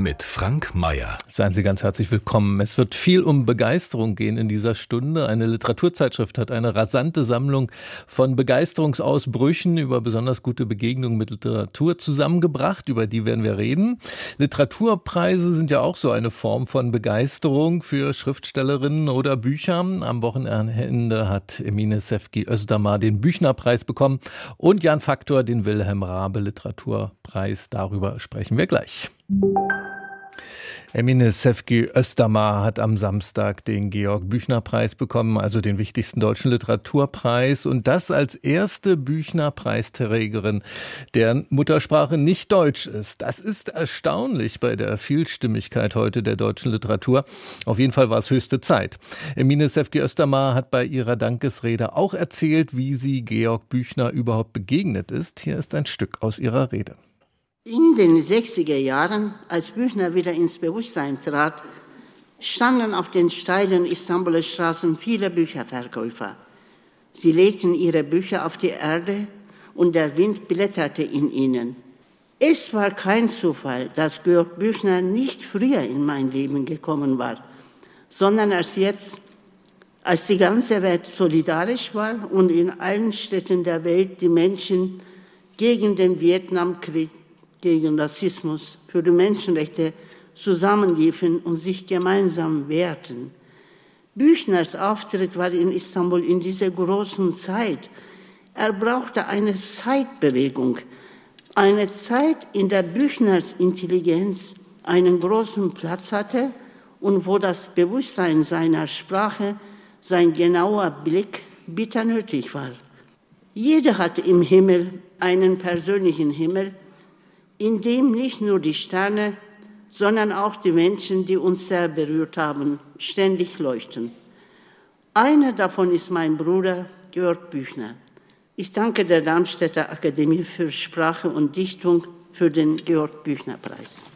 mit Frank Mayer. Seien Sie ganz herzlich willkommen. Es wird viel um Begeisterung gehen in dieser Stunde. Eine Literaturzeitschrift hat eine rasante Sammlung von Begeisterungsausbrüchen über besonders gute Begegnungen mit Literatur zusammengebracht. Über die werden wir reden. Literaturpreise sind ja auch so eine Form von Begeisterung für Schriftstellerinnen oder Bücher. Am Wochenende hat Emine Sefki Özdamar den Büchnerpreis bekommen und Jan Faktor den Wilhelm Rabe Literaturpreis. Darüber sprechen wir gleich. Emine Sefki Östermar hat am Samstag den Georg Büchner Preis bekommen, also den wichtigsten deutschen Literaturpreis und das als erste Büchner Preisträgerin, deren Muttersprache nicht Deutsch ist. Das ist erstaunlich bei der Vielstimmigkeit heute der deutschen Literatur. Auf jeden Fall war es höchste Zeit. Emine Sefki Östermar hat bei ihrer Dankesrede auch erzählt, wie sie Georg Büchner überhaupt begegnet ist. Hier ist ein Stück aus ihrer Rede. In den 60er Jahren, als Büchner wieder ins Bewusstsein trat, standen auf den steilen Istanbuler Straßen viele Bücherverkäufer. Sie legten ihre Bücher auf die Erde und der Wind blätterte in ihnen. Es war kein Zufall, dass Georg Büchner nicht früher in mein Leben gekommen war, sondern erst jetzt, als die ganze Welt solidarisch war und in allen Städten der Welt die Menschen gegen den Vietnamkrieg gegen Rassismus, für die Menschenrechte zusammenliefen und sich gemeinsam wehrten. Büchners Auftritt war in Istanbul in dieser großen Zeit. Er brauchte eine Zeitbewegung, eine Zeit, in der Büchners Intelligenz einen großen Platz hatte und wo das Bewusstsein seiner Sprache, sein genauer Blick bitter nötig war. Jeder hatte im Himmel einen persönlichen Himmel, in dem nicht nur die Sterne, sondern auch die Menschen, die uns sehr berührt haben, ständig leuchten. Einer davon ist mein Bruder Georg Büchner. Ich danke der Darmstädter Akademie für Sprache und Dichtung für den Georg Büchner Preis.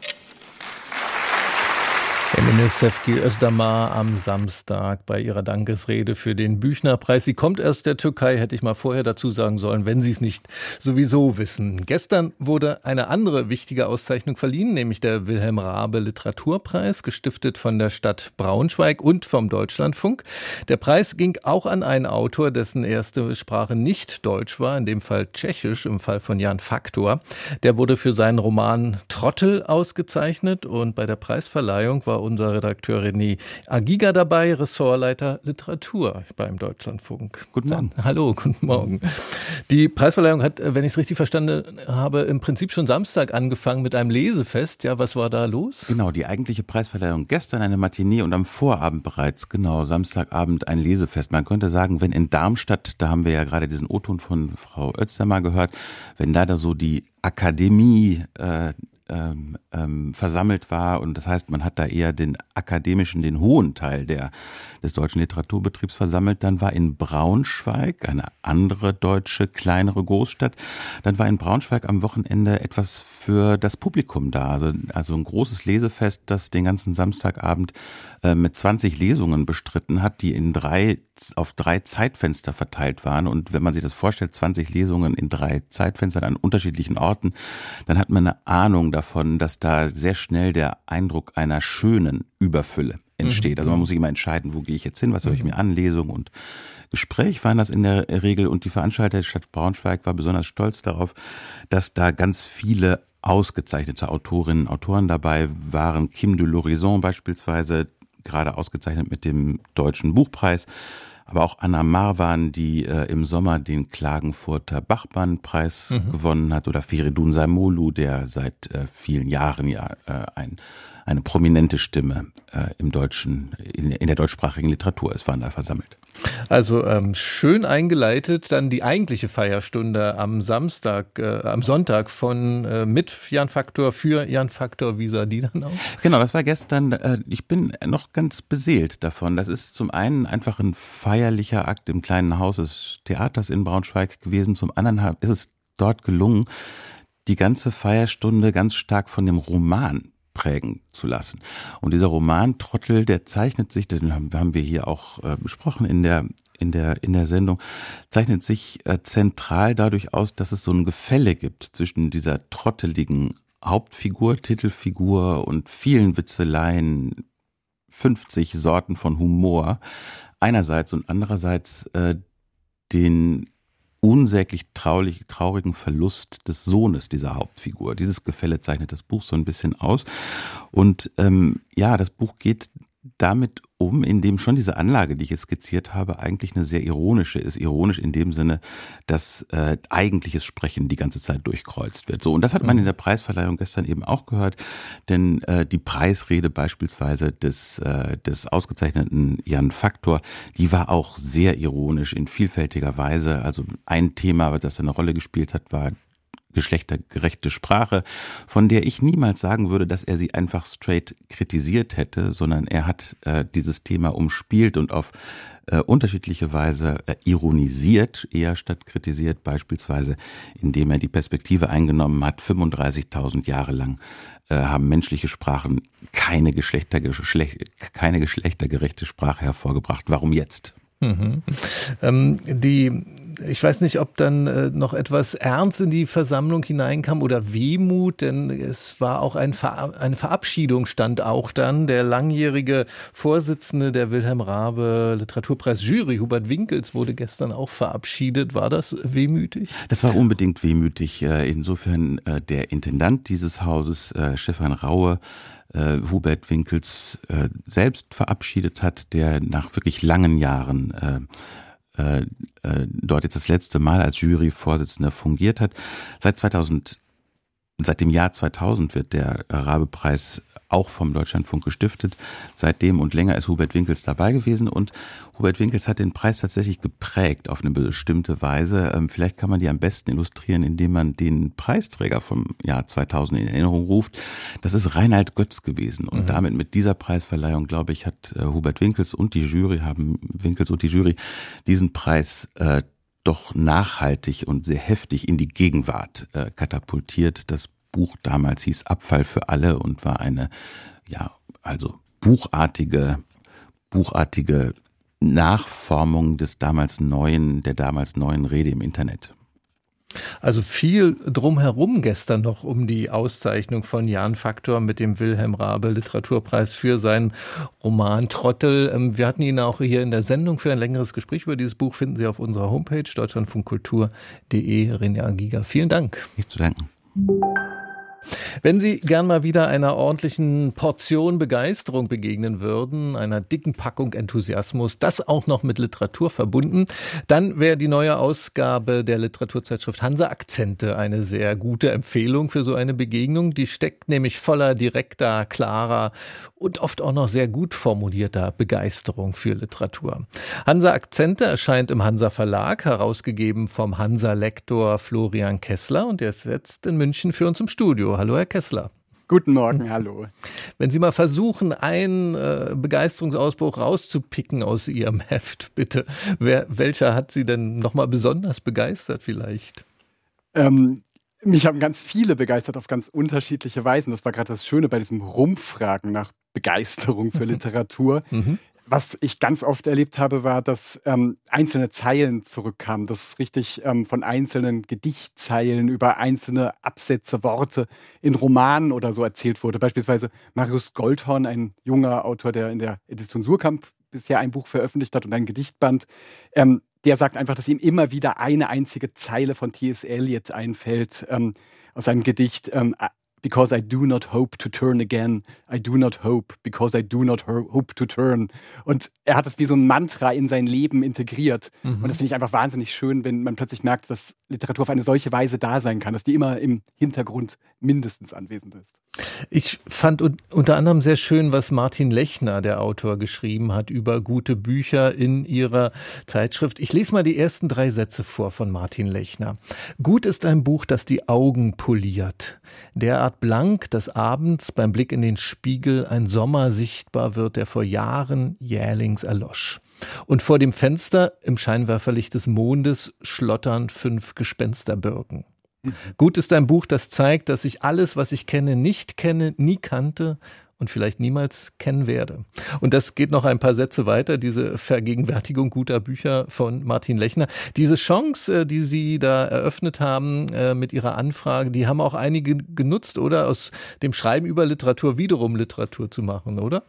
Emine Sefki Özdamar am Samstag bei ihrer Dankesrede für den Büchnerpreis. Sie kommt aus der Türkei, hätte ich mal vorher dazu sagen sollen, wenn Sie es nicht sowieso wissen. Gestern wurde eine andere wichtige Auszeichnung verliehen, nämlich der Wilhelm Rabe Literaturpreis, gestiftet von der Stadt Braunschweig und vom Deutschlandfunk. Der Preis ging auch an einen Autor, dessen erste Sprache nicht Deutsch war, in dem Fall Tschechisch, im Fall von Jan Faktor. Der wurde für seinen Roman Trottel ausgezeichnet und bei der Preisverleihung war unser Redakteur René Agiga dabei, Ressortleiter Literatur beim Deutschlandfunk. Guten Morgen. Hallo, guten Morgen. Die Preisverleihung hat, wenn ich es richtig verstanden habe, im Prinzip schon Samstag angefangen mit einem Lesefest. Ja, was war da los? Genau, die eigentliche Preisverleihung gestern eine Matinee und am Vorabend bereits, genau, Samstagabend ein Lesefest. Man könnte sagen, wenn in Darmstadt, da haben wir ja gerade diesen O-Ton von Frau Özdemmer gehört, wenn da da so die Akademie äh, ähm, ähm, versammelt war. Und das heißt, man hat da eher den akademischen, den hohen Teil der, des deutschen Literaturbetriebs versammelt. Dann war in Braunschweig, eine andere deutsche, kleinere Großstadt, dann war in Braunschweig am Wochenende etwas für das Publikum da. Also, also ein großes Lesefest, das den ganzen Samstagabend mit 20 Lesungen bestritten hat, die in drei, auf drei Zeitfenster verteilt waren. Und wenn man sich das vorstellt, 20 Lesungen in drei Zeitfenstern an unterschiedlichen Orten, dann hat man eine Ahnung davon, dass da sehr schnell der Eindruck einer schönen Überfülle entsteht. Also man muss sich immer entscheiden, wo gehe ich jetzt hin, was höre ich mir an, Lesung und Gespräch waren das in der Regel und die Veranstalter der Stadt Braunschweig war besonders stolz darauf, dass da ganz viele ausgezeichnete Autorinnen und Autoren dabei waren. Kim de l'Horizon beispielsweise, gerade ausgezeichnet mit dem Deutschen Buchpreis. Aber auch Anna Marwan, die äh, im Sommer den Klagenfurter Bachmann-Preis mhm. gewonnen hat, oder Feridun Saimolu, der seit äh, vielen Jahren ja äh, ein eine prominente Stimme äh, im deutschen, in, in, der deutschsprachigen Literatur ist, waren da versammelt. Also ähm, schön eingeleitet, dann die eigentliche Feierstunde am Samstag, äh, am Sonntag von äh, mit Jan Faktor für Jan Faktor, wie sah die dann aus? Genau, das war gestern, äh, ich bin noch ganz beseelt davon. Das ist zum einen einfach ein feierlicher Akt im kleinen Haus des Theaters in Braunschweig gewesen, zum anderen ist es dort gelungen, die ganze Feierstunde ganz stark von dem Roman prägen zu lassen. Und dieser Roman Trottel, der zeichnet sich, den haben wir hier auch äh, besprochen in der in der, in der Sendung, zeichnet sich äh, zentral dadurch aus, dass es so ein Gefälle gibt zwischen dieser trotteligen Hauptfigur, Titelfigur und vielen Witzeleien, 50 Sorten von Humor einerseits und andererseits äh, den unsäglich traurig, traurigen Verlust des Sohnes dieser Hauptfigur. Dieses Gefälle zeichnet das Buch so ein bisschen aus. Und ähm, ja, das Buch geht damit um, indem schon diese Anlage, die ich jetzt skizziert habe, eigentlich eine sehr ironische ist. Ironisch in dem Sinne, dass äh, eigentliches Sprechen die ganze Zeit durchkreuzt wird. So, und das hat man in der Preisverleihung gestern eben auch gehört, denn äh, die Preisrede beispielsweise des, äh, des ausgezeichneten Jan Faktor, die war auch sehr ironisch in vielfältiger Weise. Also ein Thema, das eine Rolle gespielt hat, war geschlechtergerechte Sprache, von der ich niemals sagen würde, dass er sie einfach straight kritisiert hätte, sondern er hat äh, dieses Thema umspielt und auf äh, unterschiedliche Weise äh, ironisiert, eher statt kritisiert, beispielsweise indem er die Perspektive eingenommen hat, 35.000 Jahre lang äh, haben menschliche Sprachen keine, Geschlechter, keine geschlechtergerechte Sprache hervorgebracht. Warum jetzt? Mhm. Ähm, die ich weiß nicht, ob dann äh, noch etwas Ernst in die Versammlung hineinkam oder Wehmut, denn es war auch ein Ver eine Verabschiedung stand auch dann. Der langjährige Vorsitzende der Wilhelm Rabe Literaturpreis Jury, Hubert Winkels, wurde gestern auch verabschiedet. War das wehmütig? Das war unbedingt wehmütig. Äh, insofern äh, der Intendant dieses Hauses, äh, Stefan Raue, Hubert Winkels selbst verabschiedet hat, der nach wirklich langen Jahren äh, äh, dort jetzt das letzte Mal als Juryvorsitzender fungiert hat. Seit 2000 Seit dem Jahr 2000 wird der Rabe-Preis auch vom Deutschlandfunk gestiftet. Seitdem und länger ist Hubert Winkels dabei gewesen und Hubert Winkels hat den Preis tatsächlich geprägt auf eine bestimmte Weise. Ähm, vielleicht kann man die am besten illustrieren, indem man den Preisträger vom Jahr 2000 in Erinnerung ruft. Das ist Reinhard Götz gewesen und mhm. damit mit dieser Preisverleihung, glaube ich, hat äh, Hubert Winkels und die Jury haben Winkels und die Jury diesen Preis äh, doch nachhaltig und sehr heftig in die Gegenwart äh, katapultiert. Das Buch damals hieß Abfall für alle und war eine, ja, also buchartige, buchartige Nachformung des damals neuen, der damals neuen Rede im Internet. Also viel drumherum gestern noch um die Auszeichnung von Jan Faktor mit dem Wilhelm Rabe Literaturpreis für seinen Roman Trottel. Ähm, wir hatten ihn auch hier in der Sendung für ein längeres Gespräch über dieses Buch, finden Sie auf unserer Homepage deutschlandfunkkultur.de. René Giga, vielen Dank. Nicht zu danken. Wenn Sie gern mal wieder einer ordentlichen Portion Begeisterung begegnen würden, einer dicken Packung Enthusiasmus, das auch noch mit Literatur verbunden, dann wäre die neue Ausgabe der Literaturzeitschrift Hansa Akzente eine sehr gute Empfehlung für so eine Begegnung. Die steckt nämlich voller direkter, klarer und oft auch noch sehr gut formulierter Begeisterung für Literatur. Hansa Akzente erscheint im Hansa Verlag, herausgegeben vom Hansa Lektor Florian Kessler und er ist jetzt in München für uns im Studio. Hallo, Herr Kessler. Guten Morgen, hallo. Wenn Sie mal versuchen, einen äh, Begeisterungsausbruch rauszupicken aus Ihrem Heft, bitte. Wer, welcher hat Sie denn nochmal besonders begeistert vielleicht? Ähm, mich haben ganz viele begeistert auf ganz unterschiedliche Weisen. Das war gerade das Schöne bei diesem Rumfragen nach Begeisterung für Literatur. Mhm. Was ich ganz oft erlebt habe, war, dass ähm, einzelne Zeilen zurückkamen, dass richtig ähm, von einzelnen Gedichtzeilen über einzelne Absätze, Worte in Romanen oder so erzählt wurde. Beispielsweise Marius Goldhorn, ein junger Autor, der in der Edition Surkamp bisher ein Buch veröffentlicht hat und ein Gedichtband, ähm, der sagt einfach, dass ihm immer wieder eine einzige Zeile von T.S. Eliot einfällt ähm, aus einem Gedicht. Ähm, because I do not hope to turn again. I do not hope, because I do not hope to turn. Und er hat das wie so ein Mantra in sein Leben integriert. Mhm. Und das finde ich einfach wahnsinnig schön, wenn man plötzlich merkt, dass Literatur auf eine solche Weise da sein kann, dass die immer im Hintergrund mindestens anwesend ist. Ich fand unter anderem sehr schön, was Martin Lechner, der Autor, geschrieben hat über gute Bücher in ihrer Zeitschrift. Ich lese mal die ersten drei Sätze vor von Martin Lechner. Gut ist ein Buch, das die Augen poliert. Derart blank, dass abends beim Blick in den Spiegel ein Sommer sichtbar wird, der vor Jahren jählings erlosch. Und vor dem Fenster im Scheinwerferlicht des Mondes schlottern fünf Gespensterbirken. Gut ist ein Buch, das zeigt, dass ich alles, was ich kenne, nicht kenne, nie kannte und vielleicht niemals kennen werde. Und das geht noch ein paar Sätze weiter, diese Vergegenwärtigung guter Bücher von Martin Lechner. Diese Chance, äh, die Sie da eröffnet haben äh, mit Ihrer Anfrage, die haben auch einige genutzt, oder? Aus dem Schreiben über Literatur wiederum Literatur zu machen, oder?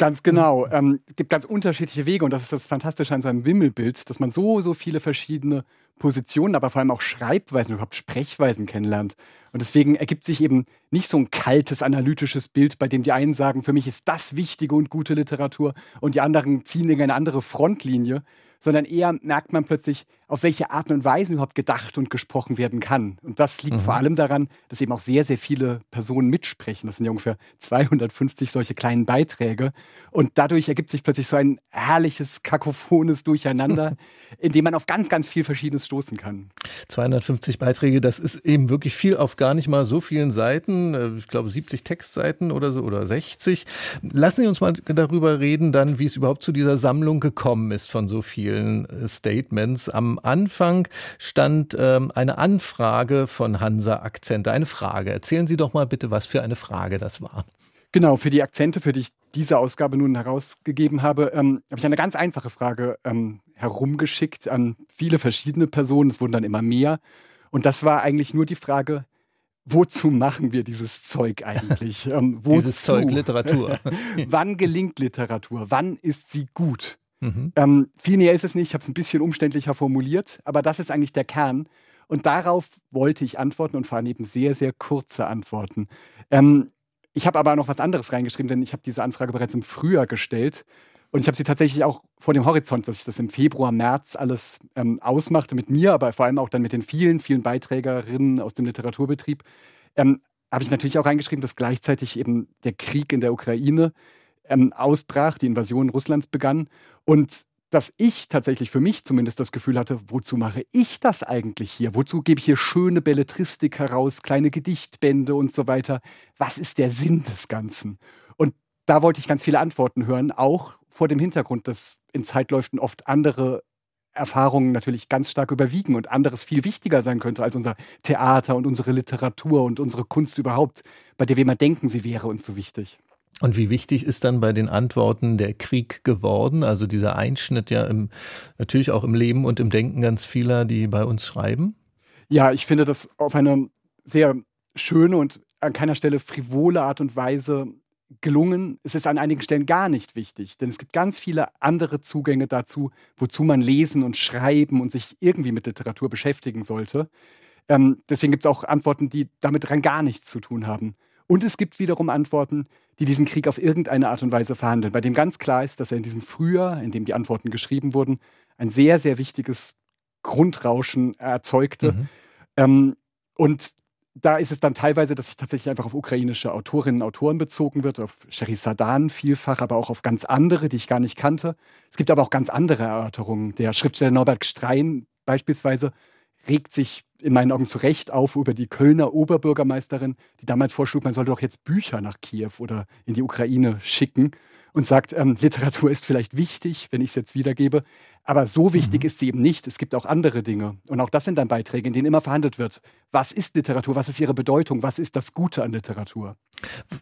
Ganz genau. Ähm, gibt ganz unterschiedliche Wege und das ist das Fantastische an so einem Wimmelbild, dass man so, so viele verschiedene Positionen, aber vor allem auch Schreibweisen, überhaupt Sprechweisen kennenlernt. Und deswegen ergibt sich eben nicht so ein kaltes, analytisches Bild, bei dem die einen sagen, für mich ist das wichtige und gute Literatur und die anderen ziehen in eine andere Frontlinie, sondern eher merkt man plötzlich, auf welche Arten und Weisen überhaupt gedacht und gesprochen werden kann. Und das liegt mhm. vor allem daran, dass eben auch sehr, sehr viele Personen mitsprechen. Das sind ja ungefähr 250 solche kleinen Beiträge. Und dadurch ergibt sich plötzlich so ein herrliches, kakophones Durcheinander, in dem man auf ganz, ganz viel Verschiedenes stoßen kann. 250 Beiträge, das ist eben wirklich viel auf gar nicht mal so vielen Seiten. Äh, ich glaube 70 Textseiten oder so oder 60. Lassen Sie uns mal darüber reden, dann, wie es überhaupt zu dieser Sammlung gekommen ist von so vielen äh, Statements. Am Anfang stand ähm, eine Anfrage von Hansa Akzente, eine Frage. Erzählen Sie doch mal bitte, was für eine Frage das war. Genau, für die Akzente, für die ich diese Ausgabe nun herausgegeben habe, ähm, habe ich eine ganz einfache Frage ähm, herumgeschickt an viele verschiedene Personen. Es wurden dann immer mehr. Und das war eigentlich nur die Frage, wozu machen wir dieses Zeug eigentlich? Ähm, dieses Zeug Literatur. Wann gelingt Literatur? Wann ist sie gut? Mhm. Ähm, viel näher ist es nicht, ich habe es ein bisschen umständlicher formuliert, aber das ist eigentlich der Kern. Und darauf wollte ich antworten und vor allem eben sehr, sehr kurze Antworten. Ähm, ich habe aber noch was anderes reingeschrieben, denn ich habe diese Anfrage bereits im Frühjahr gestellt. Und ich habe sie tatsächlich auch vor dem Horizont, dass ich das im Februar, März alles ähm, ausmachte mit mir, aber vor allem auch dann mit den vielen, vielen Beiträgerinnen aus dem Literaturbetrieb, ähm, habe ich natürlich auch reingeschrieben, dass gleichzeitig eben der Krieg in der Ukraine ähm, ausbrach, die Invasion Russlands begann und dass ich tatsächlich für mich zumindest das Gefühl hatte, wozu mache ich das eigentlich hier? Wozu gebe ich hier schöne Belletristik heraus, kleine Gedichtbände und so weiter? Was ist der Sinn des Ganzen? Und da wollte ich ganz viele Antworten hören, auch vor dem Hintergrund, dass in Zeitläufen oft andere Erfahrungen natürlich ganz stark überwiegen und anderes viel wichtiger sein könnte als unser Theater und unsere Literatur und unsere Kunst überhaupt, bei der wir immer denken, sie wäre uns so wichtig. Und wie wichtig ist dann bei den Antworten der Krieg geworden? Also dieser Einschnitt ja im, natürlich auch im Leben und im Denken ganz vieler, die bei uns schreiben? Ja, ich finde das auf eine sehr schöne und an keiner Stelle frivole Art und Weise gelungen. Es ist an einigen Stellen gar nicht wichtig, denn es gibt ganz viele andere Zugänge dazu, wozu man lesen und schreiben und sich irgendwie mit Literatur beschäftigen sollte. Ähm, deswegen gibt es auch Antworten, die damit rein gar nichts zu tun haben. Und es gibt wiederum Antworten, die diesen Krieg auf irgendeine Art und Weise verhandeln, bei dem ganz klar ist, dass er in diesem Frühjahr, in dem die Antworten geschrieben wurden, ein sehr, sehr wichtiges Grundrauschen erzeugte. Mhm. Ähm, und da ist es dann teilweise, dass sich tatsächlich einfach auf ukrainische Autorinnen und Autoren bezogen wird, auf Sadan vielfach, aber auch auf ganz andere, die ich gar nicht kannte. Es gibt aber auch ganz andere Erörterungen. Der Schriftsteller Norbert Strein beispielsweise regt sich in meinen Augen zu Recht auf über die Kölner Oberbürgermeisterin, die damals vorschlug, man sollte doch jetzt Bücher nach Kiew oder in die Ukraine schicken und sagt, ähm, Literatur ist vielleicht wichtig, wenn ich es jetzt wiedergebe, aber so wichtig mhm. ist sie eben nicht. Es gibt auch andere Dinge. Und auch das sind dann Beiträge, in denen immer verhandelt wird. Was ist Literatur? Was ist ihre Bedeutung? Was ist das Gute an Literatur?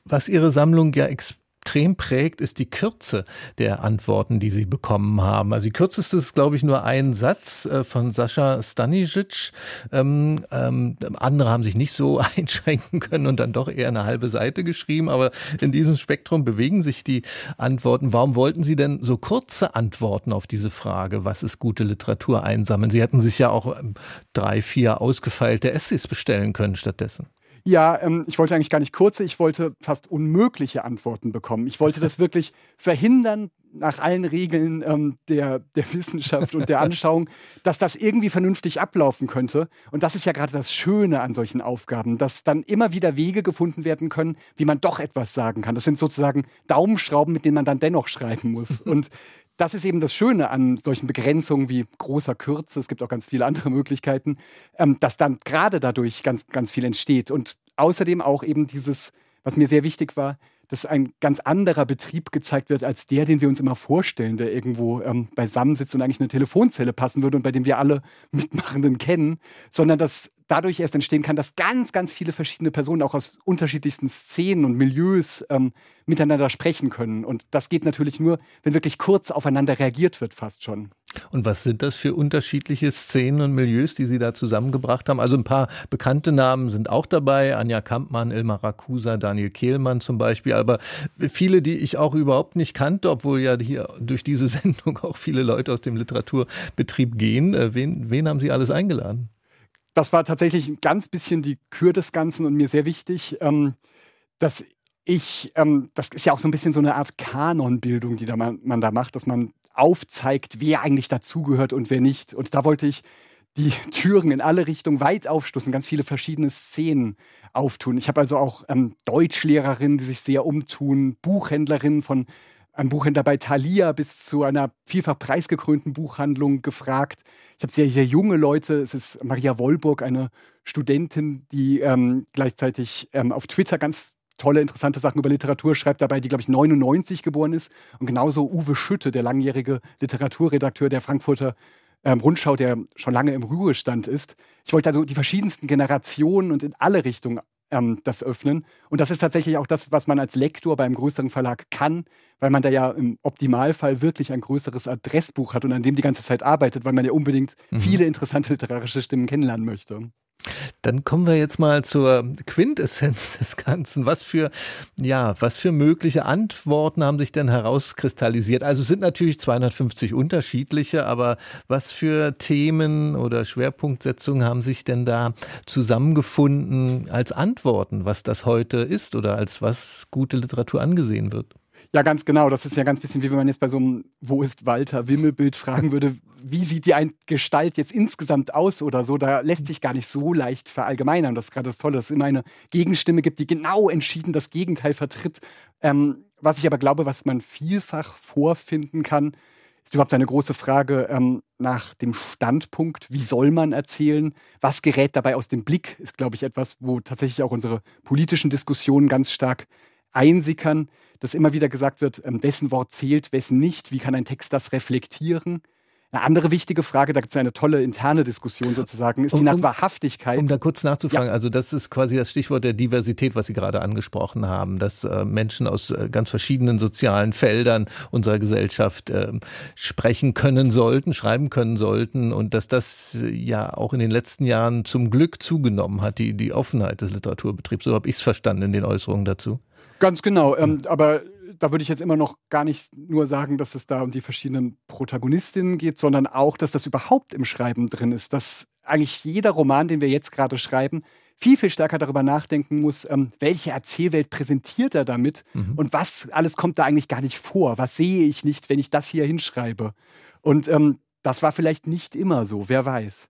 Was Ihre Sammlung ja explizit extrem prägt, ist die Kürze der Antworten, die sie bekommen haben. Also die kürzeste ist, glaube ich, nur ein Satz äh, von Sascha Stanisic. Ähm, ähm, andere haben sich nicht so einschränken können und dann doch eher eine halbe Seite geschrieben. Aber in diesem Spektrum bewegen sich die Antworten. Warum wollten Sie denn so kurze Antworten auf diese Frage, was ist gute Literatur einsammeln? Sie hätten sich ja auch ähm, drei, vier ausgefeilte Essays bestellen können stattdessen. Ja, ähm, ich wollte eigentlich gar nicht kurze, ich wollte fast unmögliche Antworten bekommen. Ich wollte das wirklich verhindern, nach allen Regeln ähm, der, der Wissenschaft und der Anschauung, dass das irgendwie vernünftig ablaufen könnte. Und das ist ja gerade das Schöne an solchen Aufgaben, dass dann immer wieder Wege gefunden werden können, wie man doch etwas sagen kann. Das sind sozusagen Daumenschrauben, mit denen man dann dennoch schreiben muss. Und das ist eben das Schöne an solchen Begrenzungen wie großer Kürze, es gibt auch ganz viele andere Möglichkeiten, ähm, dass dann gerade dadurch ganz, ganz viel entsteht. Und außerdem auch eben dieses, was mir sehr wichtig war, dass ein ganz anderer Betrieb gezeigt wird als der, den wir uns immer vorstellen, der irgendwo ähm, beisammen sitzt und eigentlich eine Telefonzelle passen würde und bei dem wir alle Mitmachenden kennen, sondern dass dadurch erst entstehen kann, dass ganz, ganz viele verschiedene Personen auch aus unterschiedlichsten Szenen und Milieus ähm, miteinander sprechen können. Und das geht natürlich nur, wenn wirklich kurz aufeinander reagiert wird, fast schon. Und was sind das für unterschiedliche Szenen und Milieus, die Sie da zusammengebracht haben? Also ein paar bekannte Namen sind auch dabei. Anja Kampmann, Ilmar Rakusa, Daniel Kehlmann zum Beispiel. Aber viele, die ich auch überhaupt nicht kannte, obwohl ja hier durch diese Sendung auch viele Leute aus dem Literaturbetrieb gehen. Äh, wen, wen haben Sie alles eingeladen? Das war tatsächlich ein ganz bisschen die Kür des Ganzen und mir sehr wichtig, ähm, dass ich, ähm, das ist ja auch so ein bisschen so eine Art Kanonbildung, die da man, man da macht, dass man aufzeigt, wer eigentlich dazugehört und wer nicht. Und da wollte ich die Türen in alle Richtungen weit aufstoßen, ganz viele verschiedene Szenen auftun. Ich habe also auch ähm, Deutschlehrerinnen, die sich sehr umtun, Buchhändlerinnen von einem Buchhändler bei Thalia bis zu einer vielfach preisgekrönten Buchhandlung gefragt. Ich habe sehr, sehr junge Leute. Es ist Maria Wollburg, eine Studentin, die ähm, gleichzeitig ähm, auf Twitter ganz tolle, interessante Sachen über Literatur schreibt dabei, die, glaube ich, 99 geboren ist. Und genauso Uwe Schütte, der langjährige Literaturredakteur der Frankfurter ähm, Rundschau, der schon lange im Ruhestand ist. Ich wollte also die verschiedensten Generationen und in alle Richtungen ähm, das öffnen. Und das ist tatsächlich auch das, was man als Lektor beim größeren Verlag kann, weil man da ja im Optimalfall wirklich ein größeres Adressbuch hat und an dem die ganze Zeit arbeitet, weil man ja unbedingt mhm. viele interessante literarische Stimmen kennenlernen möchte. Dann kommen wir jetzt mal zur Quintessenz des Ganzen. Was für, ja, was für mögliche Antworten haben sich denn herauskristallisiert? Also es sind natürlich 250 unterschiedliche, aber was für Themen oder Schwerpunktsetzungen haben sich denn da zusammengefunden als Antworten, was das heute ist oder als was gute Literatur angesehen wird? Ja, ganz genau. Das ist ja ganz bisschen wie wenn man jetzt bei so einem Wo ist Walter Wimmelbild fragen würde, wie sieht die Gestalt jetzt insgesamt aus oder so. Da lässt sich gar nicht so leicht verallgemeinern. Das ist gerade das Tolle, dass es immer eine Gegenstimme gibt, die genau entschieden das Gegenteil vertritt. Ähm, was ich aber glaube, was man vielfach vorfinden kann, ist überhaupt eine große Frage ähm, nach dem Standpunkt. Wie soll man erzählen? Was gerät dabei aus dem Blick? Ist, glaube ich, etwas, wo tatsächlich auch unsere politischen Diskussionen ganz stark einsickern, dass immer wieder gesagt wird, ähm, wessen Wort zählt, wessen nicht, wie kann ein Text das reflektieren. Eine andere wichtige Frage, da gibt es eine tolle interne Diskussion sozusagen, ist um, die nach Wahrhaftigkeit. Um da kurz nachzufragen, ja. also das ist quasi das Stichwort der Diversität, was Sie gerade angesprochen haben, dass äh, Menschen aus äh, ganz verschiedenen sozialen Feldern unserer Gesellschaft äh, sprechen können sollten, schreiben können sollten und dass das äh, ja auch in den letzten Jahren zum Glück zugenommen hat, die, die Offenheit des Literaturbetriebs. So habe ich es verstanden in den Äußerungen dazu. Ganz genau. Ähm, aber da würde ich jetzt immer noch gar nicht nur sagen, dass es da um die verschiedenen Protagonistinnen geht, sondern auch, dass das überhaupt im Schreiben drin ist. Dass eigentlich jeder Roman, den wir jetzt gerade schreiben, viel, viel stärker darüber nachdenken muss, ähm, welche Erzählwelt präsentiert er damit mhm. und was alles kommt da eigentlich gar nicht vor. Was sehe ich nicht, wenn ich das hier hinschreibe? Und ähm, das war vielleicht nicht immer so, wer weiß.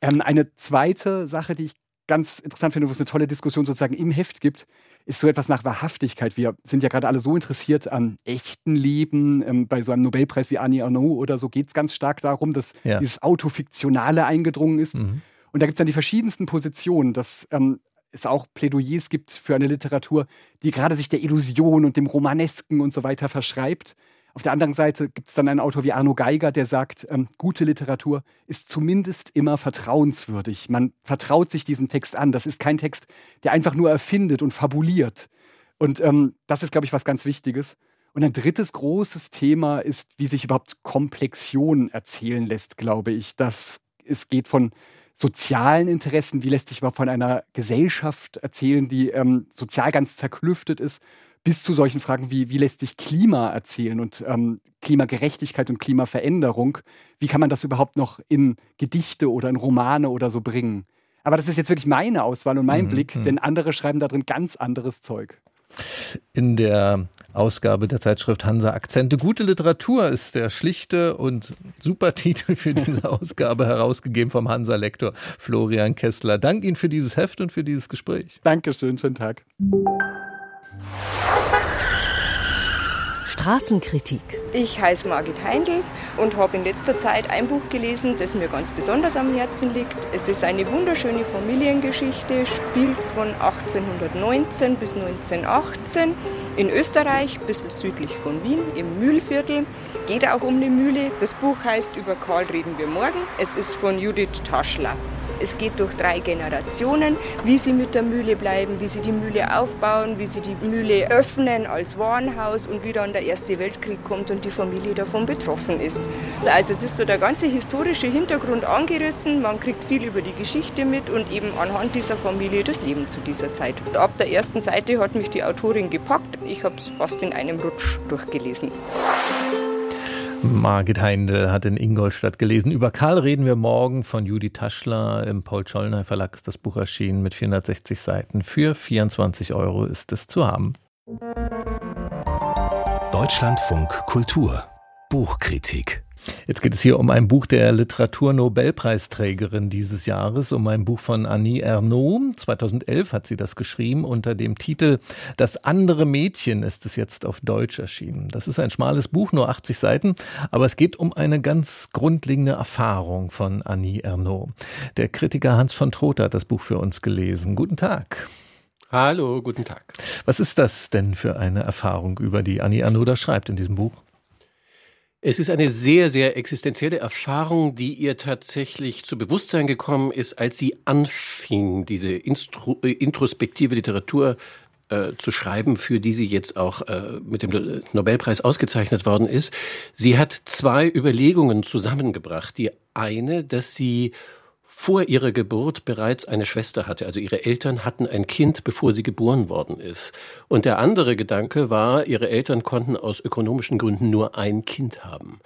Ähm, eine zweite Sache, die ich ganz interessant finde, wo es eine tolle Diskussion sozusagen im Heft gibt, ist so etwas nach Wahrhaftigkeit. Wir sind ja gerade alle so interessiert an echten Leben. Ähm, bei so einem Nobelpreis wie Annie Arnaud oder so geht es ganz stark darum, dass ja. dieses Autofiktionale eingedrungen ist. Mhm. Und da gibt es dann die verschiedensten Positionen, dass ähm, es auch Plädoyers gibt für eine Literatur, die gerade sich der Illusion und dem Romanesken und so weiter verschreibt. Auf der anderen Seite gibt es dann einen Autor wie Arno Geiger, der sagt, ähm, gute Literatur ist zumindest immer vertrauenswürdig. Man vertraut sich diesem Text an. Das ist kein Text, der einfach nur erfindet und fabuliert. Und ähm, das ist, glaube ich, was ganz Wichtiges. Und ein drittes großes Thema ist, wie sich überhaupt Komplexion erzählen lässt, glaube ich. Das, es geht von sozialen Interessen, wie lässt sich überhaupt von einer Gesellschaft erzählen, die ähm, sozial ganz zerklüftet ist, bis zu solchen Fragen wie, wie lässt sich Klima erzählen und ähm, Klimagerechtigkeit und Klimaveränderung, wie kann man das überhaupt noch in Gedichte oder in Romane oder so bringen? Aber das ist jetzt wirklich meine Auswahl und mein mhm, Blick, mhm. denn andere schreiben da drin ganz anderes Zeug. In der Ausgabe der Zeitschrift Hansa Akzente. Gute Literatur ist der schlichte und super Titel für diese Ausgabe, herausgegeben vom Hansa-Lektor Florian Kessler. Dank Ihnen für dieses Heft und für dieses Gespräch. Dankeschön, schönen Tag. Straßenkritik. Ich heiße Margit Heindl und habe in letzter Zeit ein Buch gelesen, das mir ganz besonders am Herzen liegt. Es ist eine wunderschöne Familiengeschichte, spielt von 1819 bis 1918 in Österreich, ein bisschen südlich von Wien, im Mühlviertel. Geht auch um eine Mühle. Das Buch heißt Über Karl reden wir morgen. Es ist von Judith Taschler. Es geht durch drei Generationen, wie sie mit der Mühle bleiben, wie sie die Mühle aufbauen, wie sie die Mühle öffnen als Warenhaus und wie dann der Erste Weltkrieg kommt und die Familie davon betroffen ist. Also es ist so der ganze historische Hintergrund angerissen, man kriegt viel über die Geschichte mit und eben anhand dieser Familie das Leben zu dieser Zeit. Und ab der ersten Seite hat mich die Autorin gepackt, ich habe es fast in einem Rutsch durchgelesen. Margit Heindl hat in Ingolstadt gelesen. Über Karl reden wir morgen von Judy Taschler. Im Paul Schollner Verlag ist das Buch erschienen mit 460 Seiten. Für 24 Euro ist es zu haben. Deutschlandfunk Kultur Buchkritik Jetzt geht es hier um ein Buch der Literaturnobelpreisträgerin dieses Jahres, um ein Buch von Annie Ernaux. 2011 hat sie das geschrieben unter dem Titel Das andere Mädchen ist es jetzt auf Deutsch erschienen. Das ist ein schmales Buch, nur 80 Seiten, aber es geht um eine ganz grundlegende Erfahrung von Annie Ernaux. Der Kritiker Hans von Trotha hat das Buch für uns gelesen. Guten Tag. Hallo, guten Tag. Was ist das denn für eine Erfahrung, über die Annie Ernaux da schreibt in diesem Buch? Es ist eine sehr, sehr existenzielle Erfahrung, die ihr tatsächlich zu Bewusstsein gekommen ist, als sie anfing, diese Instru äh, introspektive Literatur äh, zu schreiben, für die sie jetzt auch äh, mit dem Nobelpreis ausgezeichnet worden ist. Sie hat zwei Überlegungen zusammengebracht. Die eine, dass sie vor ihrer Geburt bereits eine Schwester hatte. Also ihre Eltern hatten ein Kind, bevor sie geboren worden ist. Und der andere Gedanke war, ihre Eltern konnten aus ökonomischen Gründen nur ein Kind haben.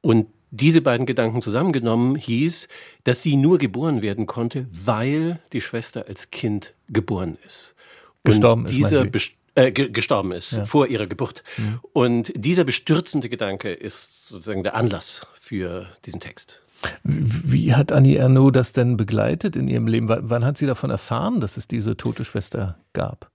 Und diese beiden Gedanken zusammengenommen hieß, dass sie nur geboren werden konnte, weil die Schwester als Kind geboren ist. Gestorben ist. Dieser äh, gestorben ist ja. vor ihrer Geburt. Mhm. Und dieser bestürzende Gedanke ist sozusagen der Anlass für diesen Text. Wie hat Annie Ernaux das denn begleitet in ihrem Leben? Wann hat sie davon erfahren, dass es diese tote Schwester gab?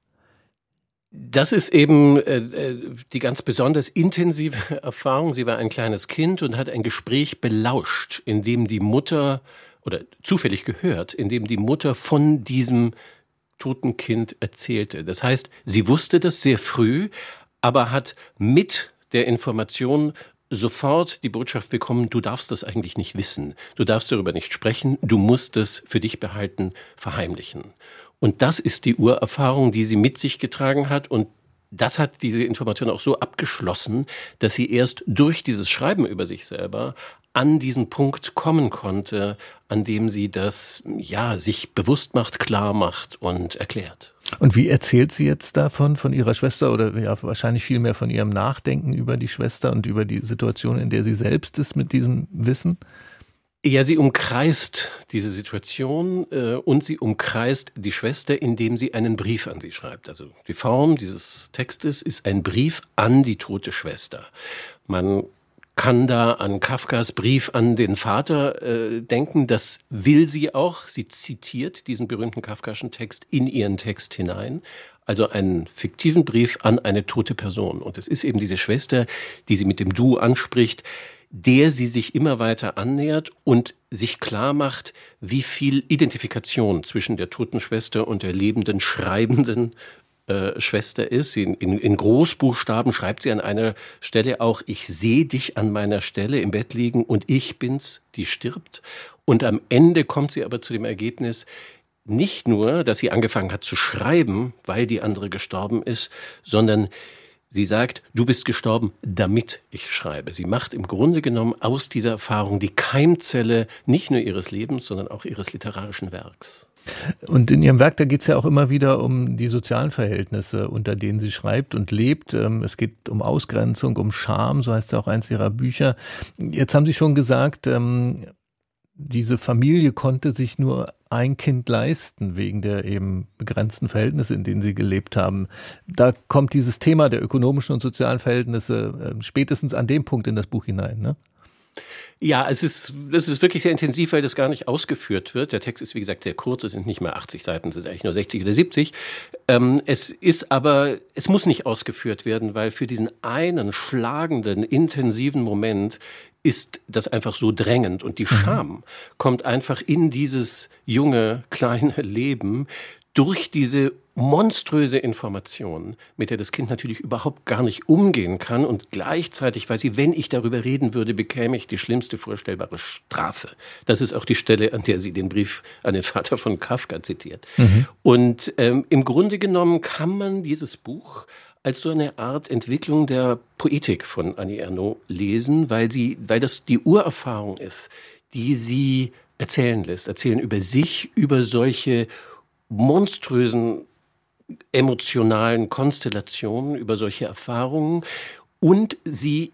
Das ist eben äh, äh, die ganz besonders intensive Erfahrung. Sie war ein kleines Kind und hat ein Gespräch belauscht, in dem die Mutter oder zufällig gehört, in dem die Mutter von diesem toten Kind erzählte. Das heißt, sie wusste das sehr früh, aber hat mit der Information sofort die Botschaft bekommen, du darfst das eigentlich nicht wissen, du darfst darüber nicht sprechen, du musst es für dich behalten, verheimlichen. Und das ist die Urerfahrung, die sie mit sich getragen hat. Und das hat diese Information auch so abgeschlossen, dass sie erst durch dieses Schreiben über sich selber an diesen Punkt kommen konnte, an dem sie das ja sich bewusst macht, klar macht und erklärt. Und wie erzählt sie jetzt davon, von ihrer Schwester oder ja, wahrscheinlich viel mehr von ihrem Nachdenken über die Schwester und über die Situation, in der sie selbst ist mit diesem Wissen? Ja, sie umkreist diese Situation äh, und sie umkreist die Schwester, indem sie einen Brief an sie schreibt. Also die Form dieses Textes ist ein Brief an die tote Schwester. Man kann da an Kafkas Brief an den Vater äh, denken. Das will sie auch. Sie zitiert diesen berühmten kafkaschen Text in ihren Text hinein. Also einen fiktiven Brief an eine tote Person. Und es ist eben diese Schwester, die sie mit dem Du anspricht, der sie sich immer weiter annähert und sich klar macht, wie viel Identifikation zwischen der toten Schwester und der lebenden Schreibenden äh, Schwester ist. In, in, in, Großbuchstaben schreibt sie an einer Stelle auch, ich sehe dich an meiner Stelle im Bett liegen und ich bin's, die stirbt. Und am Ende kommt sie aber zu dem Ergebnis, nicht nur, dass sie angefangen hat zu schreiben, weil die andere gestorben ist, sondern sie sagt, du bist gestorben, damit ich schreibe. Sie macht im Grunde genommen aus dieser Erfahrung die Keimzelle nicht nur ihres Lebens, sondern auch ihres literarischen Werks. Und in Ihrem Werk, da geht es ja auch immer wieder um die sozialen Verhältnisse, unter denen sie schreibt und lebt. Ähm, es geht um Ausgrenzung, um Scham, so heißt ja auch eins Ihrer Bücher. Jetzt haben Sie schon gesagt, ähm, diese Familie konnte sich nur ein Kind leisten, wegen der eben begrenzten Verhältnisse, in denen sie gelebt haben. Da kommt dieses Thema der ökonomischen und sozialen Verhältnisse ähm, spätestens an dem Punkt in das Buch hinein. Ne? Ja, es ist, das ist wirklich sehr intensiv, weil das gar nicht ausgeführt wird. Der Text ist, wie gesagt, sehr kurz. Es sind nicht mehr 80 Seiten, es sind eigentlich nur 60 oder 70. Ähm, es ist aber, es muss nicht ausgeführt werden, weil für diesen einen schlagenden, intensiven Moment ist das einfach so drängend. Und die mhm. Scham kommt einfach in dieses junge, kleine Leben durch diese monströse Information, mit der das Kind natürlich überhaupt gar nicht umgehen kann und gleichzeitig weiß sie, wenn ich darüber reden würde, bekäme ich die schlimmste vorstellbare Strafe. Das ist auch die Stelle, an der sie den Brief an den Vater von Kafka zitiert. Mhm. Und ähm, im Grunde genommen kann man dieses Buch als so eine Art Entwicklung der Poetik von Annie Ernaux lesen, weil sie, weil das die Urerfahrung ist, die sie erzählen lässt, erzählen über sich, über solche monströsen emotionalen Konstellationen, über solche Erfahrungen und sie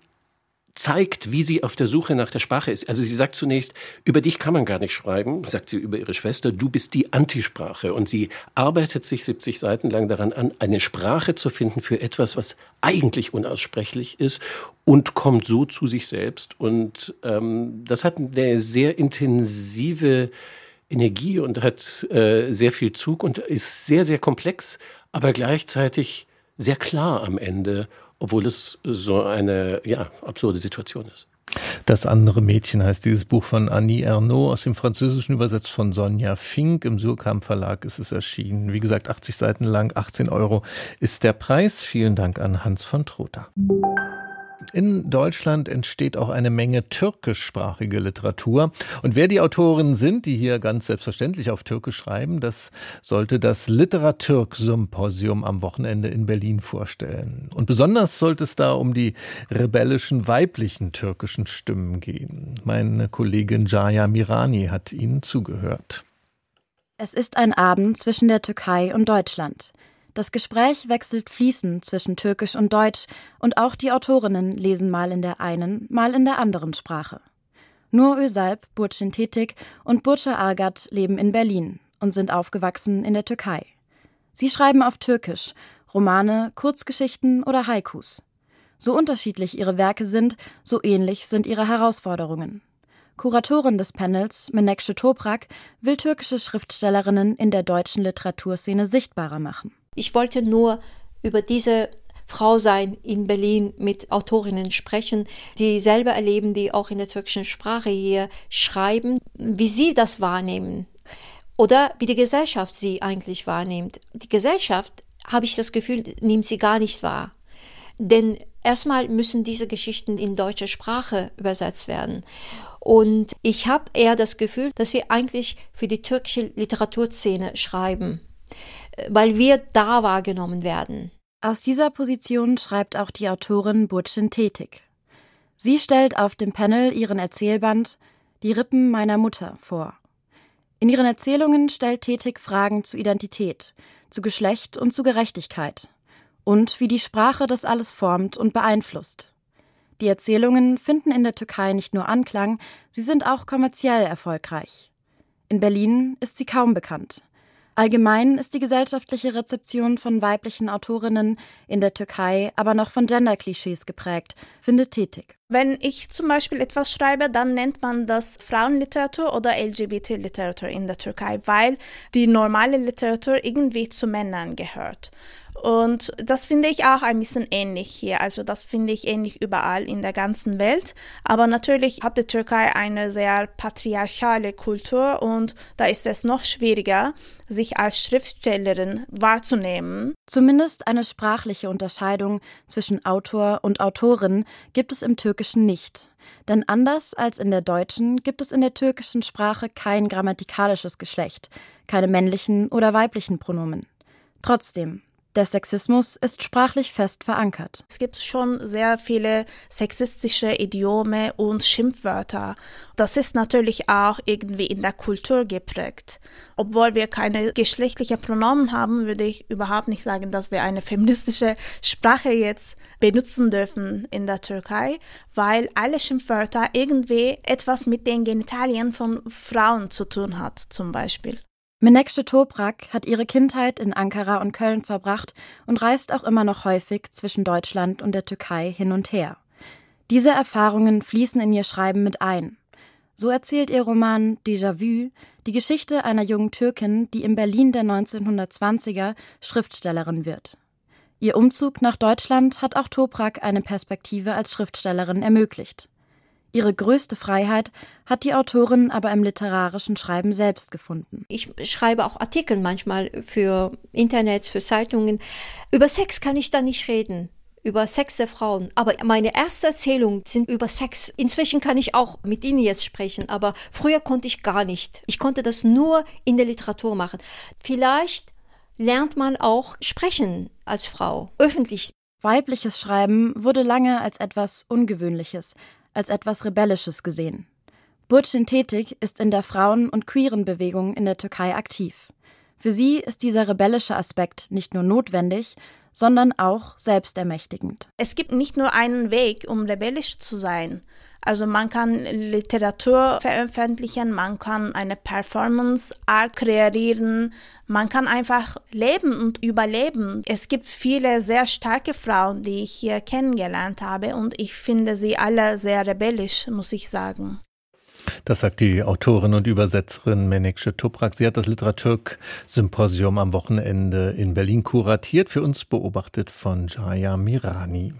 zeigt, wie sie auf der Suche nach der Sprache ist. Also sie sagt zunächst, über dich kann man gar nicht schreiben, sagt sie über ihre Schwester, du bist die Antisprache. Und sie arbeitet sich 70 Seiten lang daran an, eine Sprache zu finden für etwas, was eigentlich unaussprechlich ist und kommt so zu sich selbst. Und ähm, das hat eine sehr intensive Energie und hat äh, sehr viel Zug und ist sehr, sehr komplex, aber gleichzeitig sehr klar am Ende obwohl es so eine ja, absurde Situation ist. Das andere Mädchen heißt dieses Buch von Annie Ernaux, aus dem Französischen übersetzt von Sonja Fink. Im Surkamp Verlag ist es erschienen. Wie gesagt, 80 Seiten lang, 18 Euro ist der Preis. Vielen Dank an Hans von Trotha. In Deutschland entsteht auch eine Menge türkischsprachige Literatur. Und wer die Autoren sind, die hier ganz selbstverständlich auf Türkisch schreiben, das sollte das Literatürk-Symposium am Wochenende in Berlin vorstellen. Und besonders sollte es da um die rebellischen weiblichen türkischen Stimmen gehen. Meine Kollegin Jaya Mirani hat ihnen zugehört. Es ist ein Abend zwischen der Türkei und Deutschland. Das Gespräch wechselt fließend zwischen Türkisch und Deutsch und auch die Autorinnen lesen mal in der einen, mal in der anderen Sprache. Nur Özalp, Burçin Tetik und Burça Argat leben in Berlin und sind aufgewachsen in der Türkei. Sie schreiben auf Türkisch Romane, Kurzgeschichten oder Haikus. So unterschiedlich ihre Werke sind, so ähnlich sind ihre Herausforderungen. Kuratorin des Panels, Menekşe Toprak, will türkische Schriftstellerinnen in der deutschen Literaturszene sichtbarer machen. Ich wollte nur über diese Frau sein in Berlin mit Autorinnen sprechen, die selber erleben, die auch in der türkischen Sprache hier schreiben, wie sie das wahrnehmen oder wie die Gesellschaft sie eigentlich wahrnimmt. Die Gesellschaft, habe ich das Gefühl, nimmt sie gar nicht wahr. Denn erstmal müssen diese Geschichten in deutsche Sprache übersetzt werden. Und ich habe eher das Gefühl, dass wir eigentlich für die türkische Literaturszene schreiben weil wir da wahrgenommen werden. Aus dieser Position schreibt auch die Autorin Burçin Tetik. Sie stellt auf dem Panel ihren Erzählband Die Rippen meiner Mutter vor. In ihren Erzählungen stellt Tetik Fragen zu Identität, zu Geschlecht und zu Gerechtigkeit und wie die Sprache das alles formt und beeinflusst. Die Erzählungen finden in der Türkei nicht nur Anklang, sie sind auch kommerziell erfolgreich. In Berlin ist sie kaum bekannt. Allgemein ist die gesellschaftliche Rezeption von weiblichen Autorinnen in der Türkei aber noch von Gender-Klischees geprägt, findet Tätig. Wenn ich zum Beispiel etwas schreibe, dann nennt man das Frauenliteratur oder LGBT-Literatur in der Türkei, weil die normale Literatur irgendwie zu Männern gehört. Und das finde ich auch ein bisschen ähnlich hier. Also das finde ich ähnlich überall in der ganzen Welt. Aber natürlich hat die Türkei eine sehr patriarchale Kultur und da ist es noch schwieriger, sich als Schriftstellerin wahrzunehmen. Zumindest eine sprachliche Unterscheidung zwischen Autor und Autorin gibt es im Türkischen nicht. Denn anders als in der deutschen gibt es in der türkischen Sprache kein grammatikalisches Geschlecht, keine männlichen oder weiblichen Pronomen. Trotzdem, der Sexismus ist sprachlich fest verankert. Es gibt schon sehr viele sexistische Idiome und Schimpfwörter. Das ist natürlich auch irgendwie in der Kultur geprägt. Obwohl wir keine geschlechtlichen Pronomen haben, würde ich überhaupt nicht sagen, dass wir eine feministische Sprache jetzt benutzen dürfen in der Türkei, weil alle Schimpfwörter irgendwie etwas mit den Genitalien von Frauen zu tun hat, zum Beispiel. Menekşe Toprak hat ihre Kindheit in Ankara und Köln verbracht und reist auch immer noch häufig zwischen Deutschland und der Türkei hin und her. Diese Erfahrungen fließen in ihr Schreiben mit ein. So erzählt ihr Roman Déjà-vu die Geschichte einer jungen Türkin, die im Berlin der 1920er Schriftstellerin wird. Ihr Umzug nach Deutschland hat auch Toprak eine Perspektive als Schriftstellerin ermöglicht. Ihre größte Freiheit hat die Autorin aber im literarischen Schreiben selbst gefunden. Ich schreibe auch Artikel manchmal für Internets, für Zeitungen. Über Sex kann ich da nicht reden über Sex der Frauen. Aber meine ersten Erzählungen sind über Sex. Inzwischen kann ich auch mit Ihnen jetzt sprechen, aber früher konnte ich gar nicht. Ich konnte das nur in der Literatur machen. Vielleicht lernt man auch sprechen als Frau, öffentlich. Weibliches Schreiben wurde lange als etwas Ungewöhnliches, als etwas Rebellisches gesehen. Burçin Tetik ist in der Frauen- und queeren Bewegung in der Türkei aktiv. Für sie ist dieser rebellische Aspekt nicht nur notwendig, sondern auch selbstermächtigend. Es gibt nicht nur einen Weg, um rebellisch zu sein. Also man kann Literatur veröffentlichen, man kann eine Performance Art kreieren, man kann einfach leben und überleben. Es gibt viele sehr starke Frauen, die ich hier kennengelernt habe und ich finde sie alle sehr rebellisch, muss ich sagen. Das sagt die Autorin und Übersetzerin Menekşe Toprak. Sie hat das Literaturg-Symposium am Wochenende in Berlin kuratiert, für uns beobachtet von Jaya Mirani.